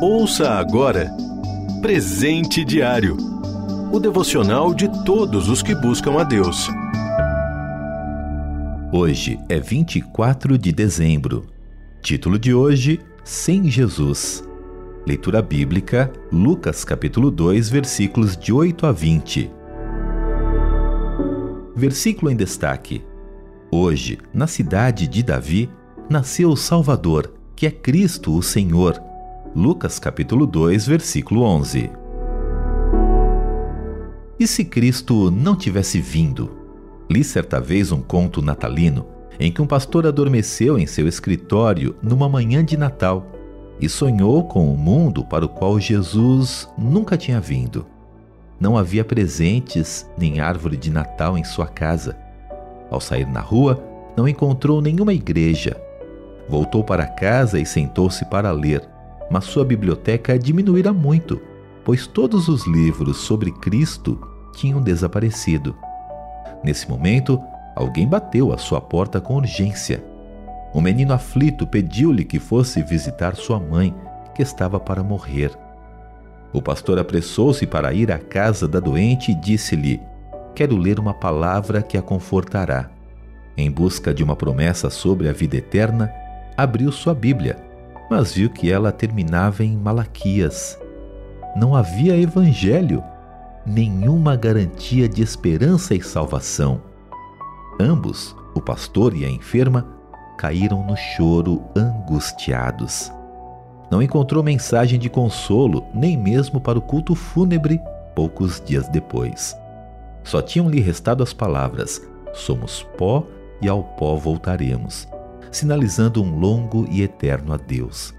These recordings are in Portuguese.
Ouça agora Presente Diário o devocional de todos os que buscam a Deus. Hoje é 24 de dezembro. Título de hoje: Sem Jesus. Leitura bíblica: Lucas capítulo 2, versículos de 8 a 20. Versículo em destaque: Hoje, na cidade de Davi, nasceu o Salvador, que é Cristo o Senhor. Lucas capítulo 2, versículo 11. E se Cristo não tivesse vindo? Li certa vez um conto natalino em que um pastor adormeceu em seu escritório numa manhã de Natal e sonhou com o mundo para o qual Jesus nunca tinha vindo. Não havia presentes nem árvore de Natal em sua casa. Ao sair na rua, não encontrou nenhuma igreja. Voltou para casa e sentou-se para ler, mas sua biblioteca diminuíra muito pois todos os livros sobre Cristo tinham desaparecido. Nesse momento, alguém bateu à sua porta com urgência. O menino aflito pediu-lhe que fosse visitar sua mãe, que estava para morrer. O pastor apressou-se para ir à casa da doente e disse-lhe: Quero ler uma palavra que a confortará. Em busca de uma promessa sobre a vida eterna, abriu sua Bíblia, mas viu que ela terminava em Malaquias não havia evangelho, nenhuma garantia de esperança e salvação. Ambos, o pastor e a enferma, caíram no choro angustiados. Não encontrou mensagem de consolo, nem mesmo para o culto fúnebre poucos dias depois. Só tinham-lhe restado as palavras: Somos pó e ao pó voltaremos, sinalizando um longo e eterno adeus.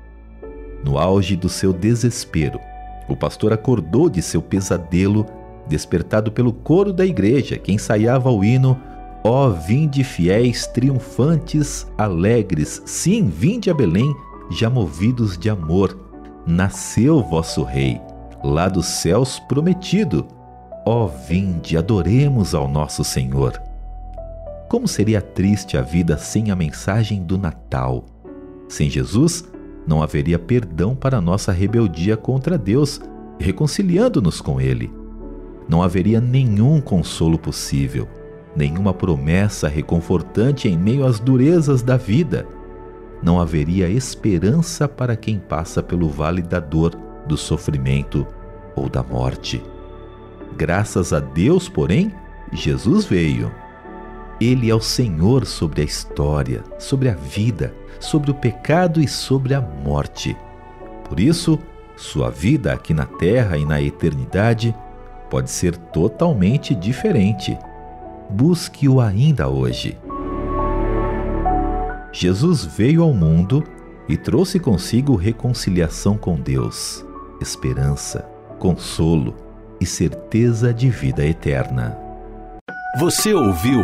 No auge do seu desespero, o pastor acordou de seu pesadelo, despertado pelo coro da igreja, que ensaiava o hino Ó oh, vinde fiéis, triunfantes, alegres, sim, vinde a Belém, já movidos de amor. Nasceu vosso rei, lá dos céus prometido. Ó oh, vinde, adoremos ao nosso Senhor. Como seria triste a vida sem a mensagem do Natal? Sem Jesus, não haveria perdão para nossa rebeldia contra Deus, reconciliando-nos com Ele. Não haveria nenhum consolo possível, nenhuma promessa reconfortante em meio às durezas da vida. Não haveria esperança para quem passa pelo vale da dor, do sofrimento ou da morte. Graças a Deus, porém, Jesus veio ele é o Senhor sobre a história, sobre a vida, sobre o pecado e sobre a morte. Por isso, sua vida aqui na terra e na eternidade pode ser totalmente diferente. Busque-o ainda hoje. Jesus veio ao mundo e trouxe consigo reconciliação com Deus, esperança, consolo e certeza de vida eterna. Você ouviu